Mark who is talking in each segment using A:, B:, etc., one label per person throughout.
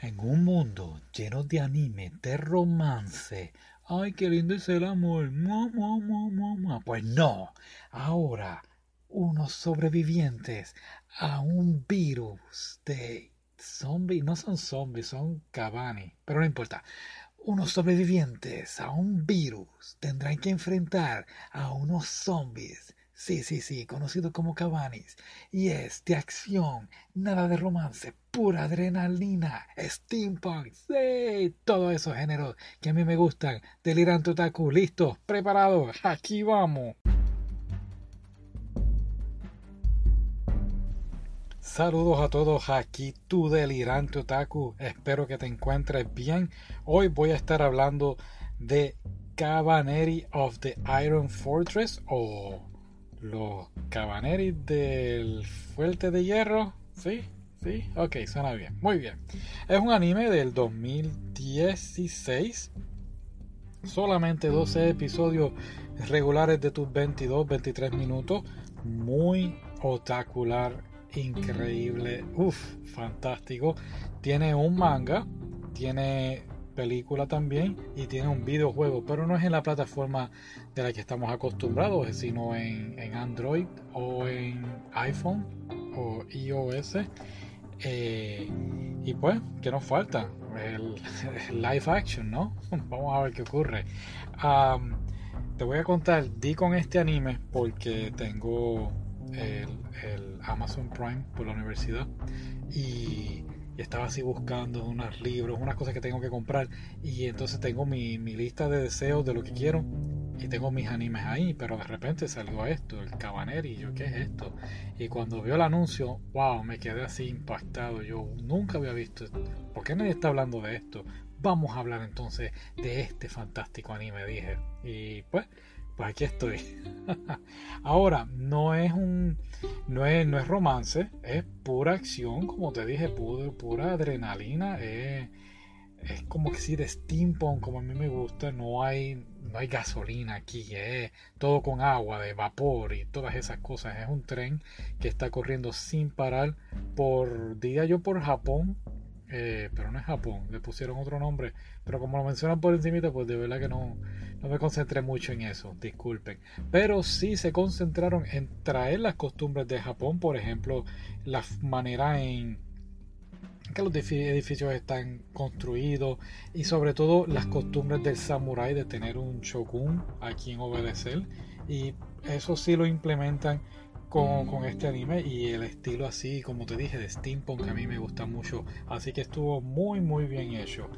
A: En un mundo lleno de anime, de romance. Ay, qué lindo es el amor. Pues no. Ahora, unos sobrevivientes a un virus de zombies. No son zombies, son cabani. Pero no importa. Unos sobrevivientes a un virus tendrán que enfrentar a unos zombies Sí, sí, sí, conocido como Cabanis. Y es de acción, nada de romance, pura adrenalina, steampunk, sí, todos esos géneros que a mí me gustan. Delirante Otaku, listo, preparado, aquí vamos. Saludos a todos, aquí tu delirante otaku, espero que te encuentres bien. Hoy voy a estar hablando de Cabaneri of the Iron Fortress o los Cabaneris del Fuerte de Hierro. ¿Sí? ¿Sí? Ok, suena bien. Muy bien. Es un anime del 2016. Solamente 12 episodios regulares de tus 22, 23 minutos. Muy otacular, increíble. Uf, fantástico. Tiene un manga. Tiene película también y tiene un videojuego, pero no es en la plataforma de la que estamos acostumbrados, sino en, Android o en iPhone o iOS. Eh, y pues, ¿qué nos falta? El, live action, ¿no? Vamos a ver qué ocurre. te voy a contar, di con este anime porque tengo el, Amazon Prime por la universidad y y estaba así buscando unos libros, unas cosas que tengo que comprar y entonces tengo mi, lista de deseos de lo que quiero y tengo mis animes ahí, pero de repente salió esto, el Cabaneri, yo, ¿qué es esto? Y cuando vio el anuncio, wow, me quedé así impactado, yo nunca había visto, ¿por qué nadie está hablando de esto? Vamos a hablar entonces de este fantástico anime, dije. Y pues pues aquí estoy. Ahora, no es un no es, no es romance, es pura acción, como te dije, pura, pura adrenalina, es, es como que si de steampunk, como a mí me gusta, no hay, no hay gasolina aquí, todo con agua, de vapor y todas esas cosas. Es un tren que está corriendo sin parar por, día yo por Japón, eh, pero no es Japón, le pusieron otro nombre, pero como lo mencionan por encima, pues de verdad que no, no me concentré mucho en eso, disculpen. Pero sí se concentraron en traer las costumbres de Japón, por ejemplo, la manera en que los edificios están construidos y sobre todo las costumbres del samurái de tener un shogun a quien obedecer y eso sí lo implementan con, este anime y el estilo así, como te dije, de steampunk que a mí me gusta mucho. Así que estuvo muy, muy bien hecho.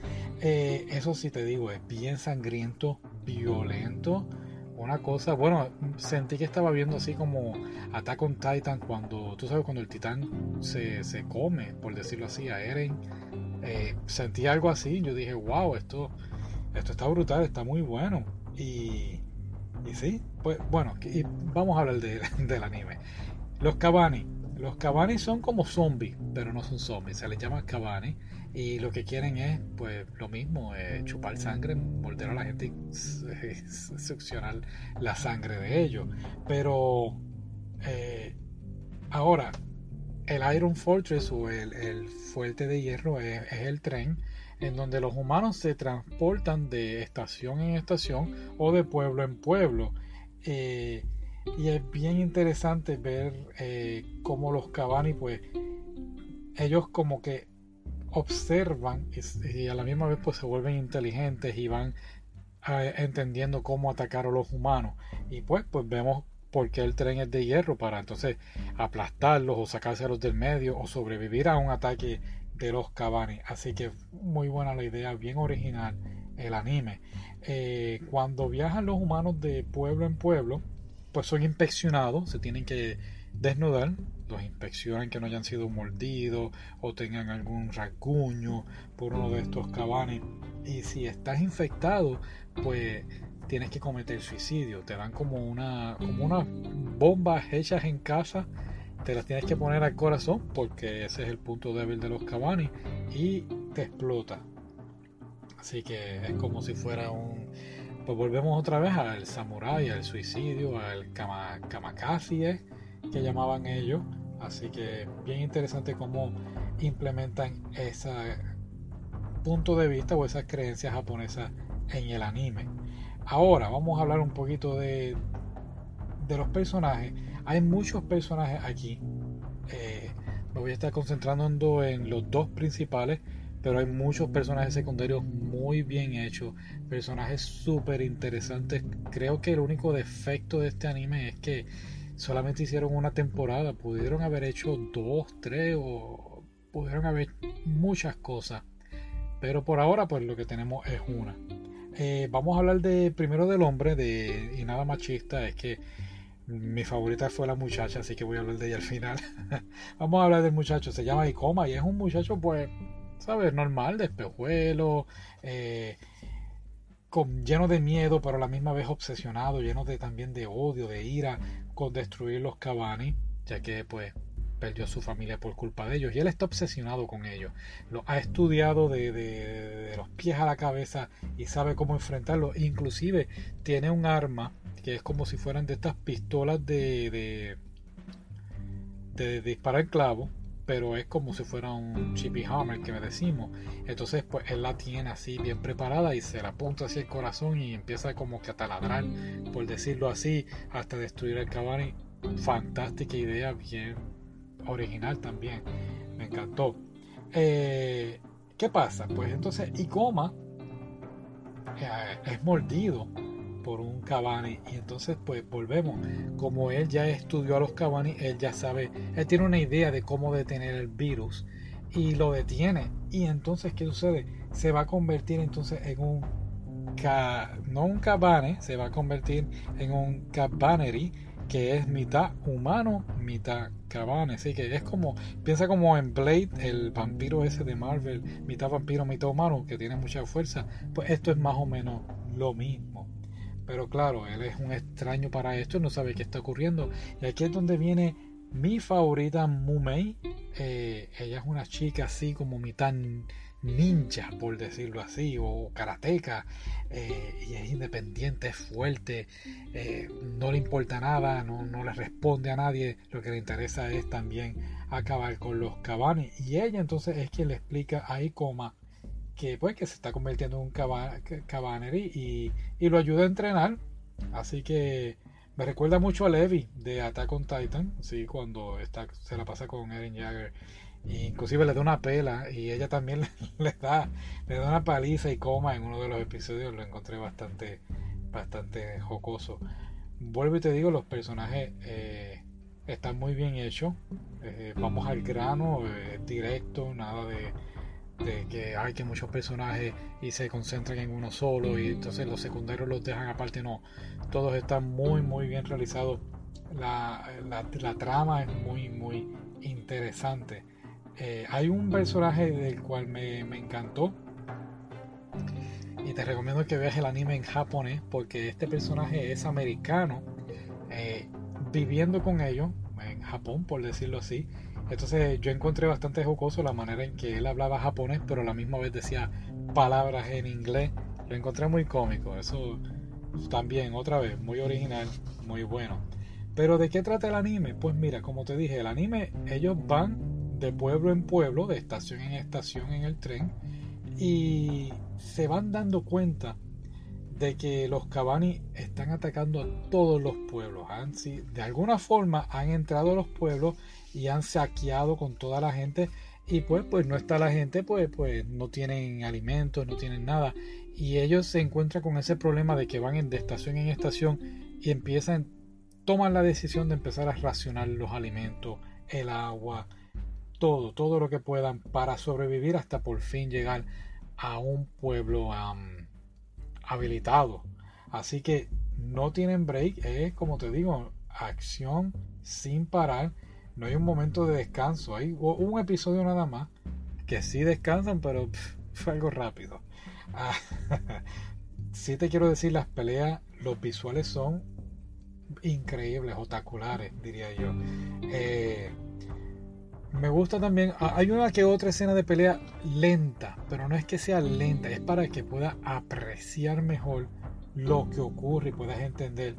A: Eh, eso sí te digo, es bien sangriento, violento. Una cosa, bueno, sentí que estaba viendo así como Attack on Titan cuando, tú sabes, cuando el titán se, se come, por decirlo así, a Eren. Eh, sentí algo así, yo dije, wow, esto, esto está brutal, está muy bueno. Y y sí, pues bueno, y vamos a hablar del anime. Los Kabani. Los Kabani son como zombies, pero no son zombies, se les llama Kabani. Y lo que quieren es, pues, lo mismo, eh, chupar sangre, morder a la gente y succionar la sangre de ellos. Pero eh, ahora, el Iron Fortress o el, fuerte de hierro es el tren en donde los humanos se transportan de estación en estación o de pueblo en pueblo. Eh, y es bien interesante ver eh, cómo los Cabani, pues, ellos como que observan y, a la misma vez pues se vuelven inteligentes y van entendiendo cómo atacar a los humanos. Y pues, pues vemos por qué el tren es de hierro para entonces aplastarlos o sacárselos del medio o sobrevivir a un ataque de los Cabani. Así que muy buena la idea, bien original el anime. Eh, cuando viajan los humanos de pueblo en pueblo, pues son inspeccionados, se tienen que desnudar, los inspeccionan que no hayan sido mordidos o tengan algún rasguño por uno de estos cabanes. Y si estás infectado, pues tienes que cometer suicidio. Te dan como una como unas bombas hechas en casa te las tienes que poner al corazón porque ese es el punto débil de los Cabani y te explota. Así que es como si fuera un. Pues volvemos otra vez al samurái, al suicidio, al kama, que llamaban ellos. Así que bien interesante cómo implementan esa punto de vista o esas creencias japonesas en el anime. Ahora vamos a hablar un poquito de, de los personajes. Hay muchos personajes aquí. Eh, me voy a estar concentrando en los dos principales, pero hay muchos personajes secundarios muy bien hechos, personajes súper interesantes. Creo que el único defecto de este anime es que solamente hicieron una temporada, pudieron haber hecho dos, tres o pudieron haber muchas cosas. Pero por ahora pues lo que tenemos es una. Eh, vamos a hablar de primero del hombre de, y nada machista, es que mi favorita fue la muchacha, así que voy a hablar de ella al final. vamos a hablar del muchacho, se llama Ikoma y es un muchacho pues, ¿sabes? Normal, de espejuelo, eh, lleno de miedo, pero a la misma vez obsesionado, lleno de, también de odio, de ira con destruir los Cabani, ya que pues perdió a su familia por culpa de ellos y él está obsesionado con ellos. Lo ha estudiado de, los pies a la cabeza y sabe cómo enfrentarlo. Inclusive tiene un arma que es como si fueran de estas pistolas de, de, de disparar clavo, pero es como si fuera un chippy hammer que me decimos. Entonces, pues él la tiene así bien preparada y se la apunta hacia el corazón y empieza como que a taladrar, por decirlo así, hasta destruir el cabani. Fantástica idea, bien original también. Me encantó. Eh, ¿Qué pasa? Pues entonces Ikoma eh, es mordido por un Cabani y entonces pues volvemos como él ya estudió a los Cabani él ya sabe él tiene una idea de cómo detener el virus y lo detiene y entonces qué sucede se va a convertir entonces en un no un Cabane se va a convertir en un Cabaneri que es mitad humano, mitad cabane. Así que es como, piensa como en Blade, el vampiro ese de Marvel, mitad vampiro, mitad humano, que tiene mucha fuerza. Pues esto es más o menos lo mismo. Pero claro, él es un extraño para esto, no sabe qué está ocurriendo. Y aquí es donde viene mi favorita Mumei. Eh, ella es una chica así como mitad ninja, por decirlo así, o karateca, eh, y es independiente, es fuerte, eh, no le importa nada, no, le responde a nadie, lo que le interesa es también acabar con los cabanes. Y ella entonces es quien le explica a Ikoma que pues que se está convirtiendo en un cabaner y, y, lo ayuda a entrenar. Así que me recuerda mucho a Levi de Attack on Titan, ¿sí? cuando está, se la pasa con Eren Jagger inclusive le da una pela y ella también le, da le da una paliza y coma en uno de los episodios lo encontré bastante bastante jocoso vuelvo y te digo los personajes eh, están muy bien hechos eh, vamos al grano eh, directo nada de, de, que hay que muchos personajes y se concentran en uno solo y entonces los secundarios los dejan aparte no. Todos están muy muy bien realizados. La, la, trama es muy muy interesante. Eh, hay un personaje del cual me, encantó y te recomiendo que veas el anime en japonés porque este personaje es americano eh, viviendo con ellos en Japón por decirlo así entonces yo encontré bastante jocoso la manera en que él hablaba japonés pero a la misma vez decía palabras en inglés. Lo encontré muy cómico eso también otra vez muy original muy bueno. Pero de qué trata el anime pues mira como te dije el anime ellos van de pueblo en pueblo, de estación en estación en el tren, y se van dando cuenta de que los Cabani están atacando a todos los pueblos. Han, de alguna forma han entrado a los pueblos y han saqueado con toda la gente y pues pues no está la gente pues pues no tienen alimentos no tienen nada y ellos se encuentran con ese problema de que van de estación en estación y empiezan toman la decisión de empezar a racionar los alimentos el agua todo, todo lo que puedan para sobrevivir hasta por fin llegar a un pueblo habilitado. Así que no tienen break, es como te digo, acción sin parar. No hay un momento de descanso. Hay un episodio nada más que sí descansan, pero fue algo rápido. Ah, sí te quiero decir, las peleas, los visuales son increíbles, otaculares, diría yo. Eh, me gusta también, hay una que otra escena de pelea lenta, pero no es que sea lenta, es para que puedas apreciar mejor lo que ocurre y puedas entender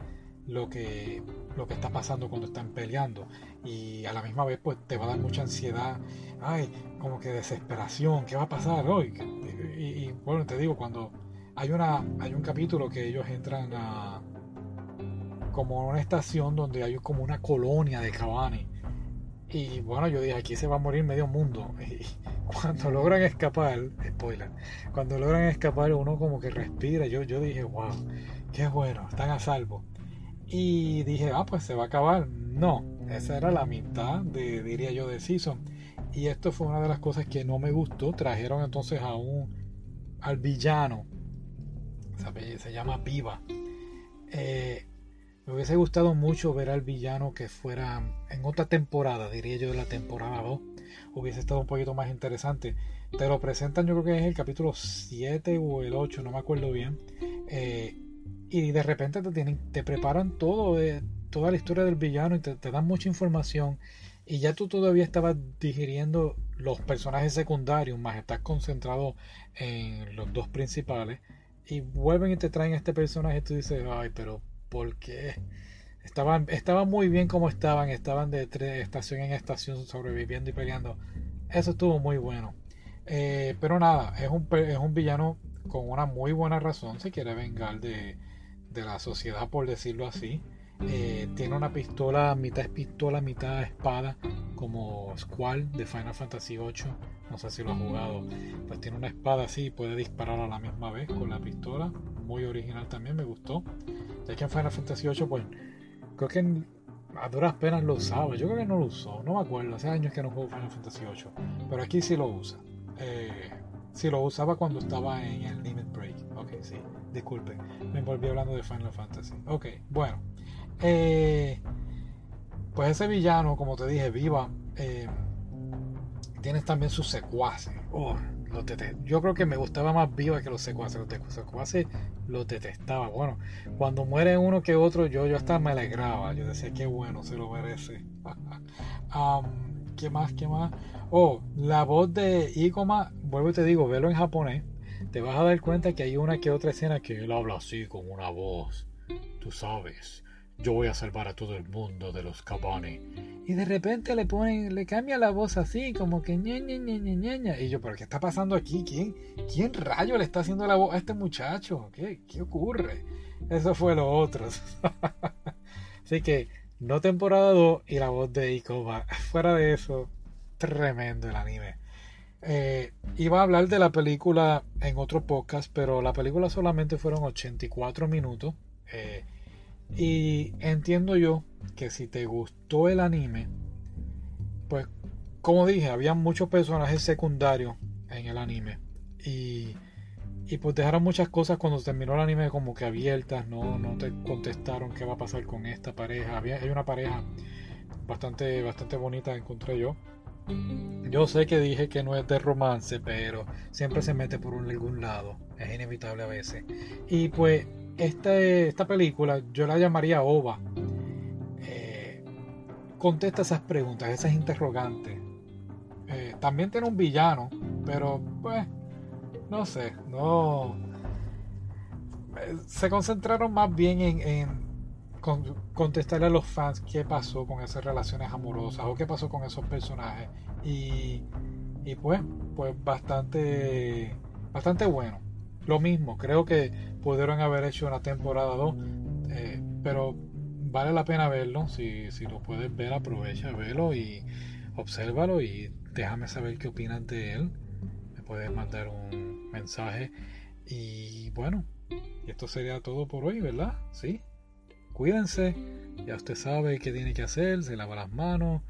A: lo que, lo que está pasando cuando están peleando. Y a la misma vez, pues te va a dar mucha ansiedad, ay, como que desesperación, ¿qué va a pasar hoy? Y, bueno, te digo, cuando hay, una, hay un capítulo que ellos entran a como una estación donde hay como una colonia de cabanes. Y bueno, yo dije, aquí se va a morir medio mundo. Y cuando logran escapar, spoiler, cuando logran escapar uno como que respira. Yo, yo dije, wow, qué bueno, están a salvo. Y dije, ah, pues se va a acabar. No, esa era la mitad, de, diría yo, de season. Y esto fue una de las cosas que no me gustó. Trajeron entonces a un, al villano. Se llama Viva. Eh, me hubiese gustado mucho ver al villano que fuera en otra temporada, diría yo, de la temporada 2. Hubiese estado un poquito más interesante. Te lo presentan, yo creo que es el capítulo 7 o el 8, no me acuerdo bien. Eh, y de repente te, tienen, te preparan todo, de, toda la historia del villano y te, dan mucha información y ya tú todavía estabas digiriendo los personajes secundarios más estás concentrado en los dos principales y vuelven y te traen este personaje y tú dices ay pero ¿por qué? estaban, estaban muy bien como estaban estaban de estación en estación sobreviviendo y peleando. Eso estuvo muy bueno. Eh, pero nada es un, es un villano con una muy buena razón se quiere vengar de, de la sociedad, por decirlo así. Eh, tiene una pistola, mitad es pistola, mitad espada, como Squall de Final Fantasy VIII. No sé si lo ha jugado. Pues tiene una espada así y puede disparar a la misma vez con la pistola. Muy original también, me gustó. Ya que en Final Fantasy VIII, pues creo que a duras penas lo usaba. Yo creo que no lo usó, no me acuerdo. Hace años que no juego Final Fantasy VIII. Pero aquí sí lo usa. Eh, sí lo usaba cuando estaba en el Limit Break. Ok, sí. Disculpe, me volví hablando de Final Fantasy. Ok, bueno. Eh, pues ese villano, como te dije, viva. Eh, tienes también sus secuaces. Oh, yo creo que me gustaba más viva que los secuaces. Los secuaces los detestaba. Bueno, cuando muere uno que otro, yo, yo hasta me alegraba. Yo decía, qué bueno, se lo merece. um, ¿Qué más? ¿Qué más? Oh, la voz de Ikoma, vuelvo y te digo, velo en japonés te vas a dar cuenta que hay una que otra escena que él habla así con una voz. Tú sabes, yo voy a salvar a todo el mundo de los cabanes. Y de repente le ponen, le cambia la voz así, como que ña, ña, ña, ña, Y yo, ¿pero qué está pasando aquí? ¿Quién, quién rayo le está haciendo la voz a este muchacho? ¿Qué, qué ocurre? Eso fue lo otro. así que, no temporada 2 y la voz de Ikoma. Fuera de eso, tremendo el anime. Eh, iba a hablar de la película en otro podcast, pero la película solamente fueron 84 minutos. Eh, y entiendo yo que si te gustó el anime, pues como dije, había muchos personajes secundarios en el anime. Y, y pues dejaron muchas cosas cuando terminó el anime como que abiertas, no, no te contestaron qué va a pasar con esta pareja. Había, hay una pareja bastante, bastante bonita, encontré yo. Yo sé que dije que no es de romance, pero siempre se mete por algún lado. Es inevitable a veces. Y pues este, esta película yo la llamaría OVA. Eh, contesta esas preguntas, esas interrogantes. Eh, también tiene un villano, pero pues no sé, no... Eh, se concentraron más bien en contestarle a los fans qué pasó con esas relaciones amorosas o qué pasó con esos personajes. Y, y pues, pues bastante, bastante bueno. Lo mismo, creo que pudieron haber hecho una temporada 2, eh, pero vale la pena verlo. Si, si lo puedes ver, aprovecha, verlo y obsérvalo y déjame saber qué opinas de él. Me puedes mandar un mensaje. Y bueno, esto sería todo por hoy, ¿verdad? Sí. Cuídense, ya usted sabe qué tiene que hacer, se lava las manos,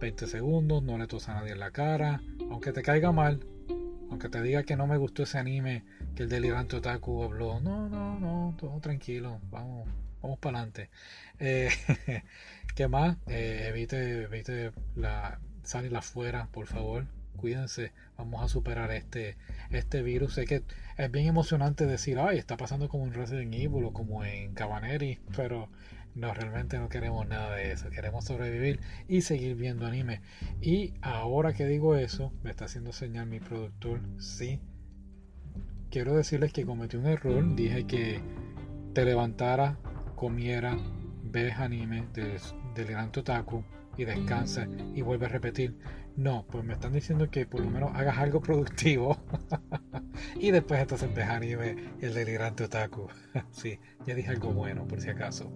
A: 20 segundos, no le tosa a nadie en la cara, aunque te caiga mal, aunque te diga que no me gustó ese anime que el delirante otaku habló, no, no, no, todo tranquilo, vamos, vamos para adelante. Eh, ¿Qué más? Eh, evite, evite la, salir afuera, por favor cuídense, vamos a superar este, este virus. Sé que es bien emocionante decir, ay, está pasando como en Resident Evil o como en Cabaneri, pero no, realmente no queremos nada de eso. Queremos sobrevivir y seguir viendo anime. Y ahora que digo eso, me está haciendo señal mi productor, sí. Quiero decirles que cometí un error. Dije que te levantara, comiera, ves anime del, del gran Totaku y descansa y vuelve a repetir. No, pues me están diciendo que por lo menos hagas algo productivo y después entonces ves anime el delirante otaku. sí, ya dije algo bueno por si acaso.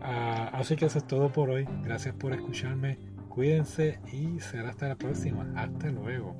A: Ah, así que eso es todo por hoy. Gracias por escucharme. Cuídense y será hasta la próxima. Hasta luego.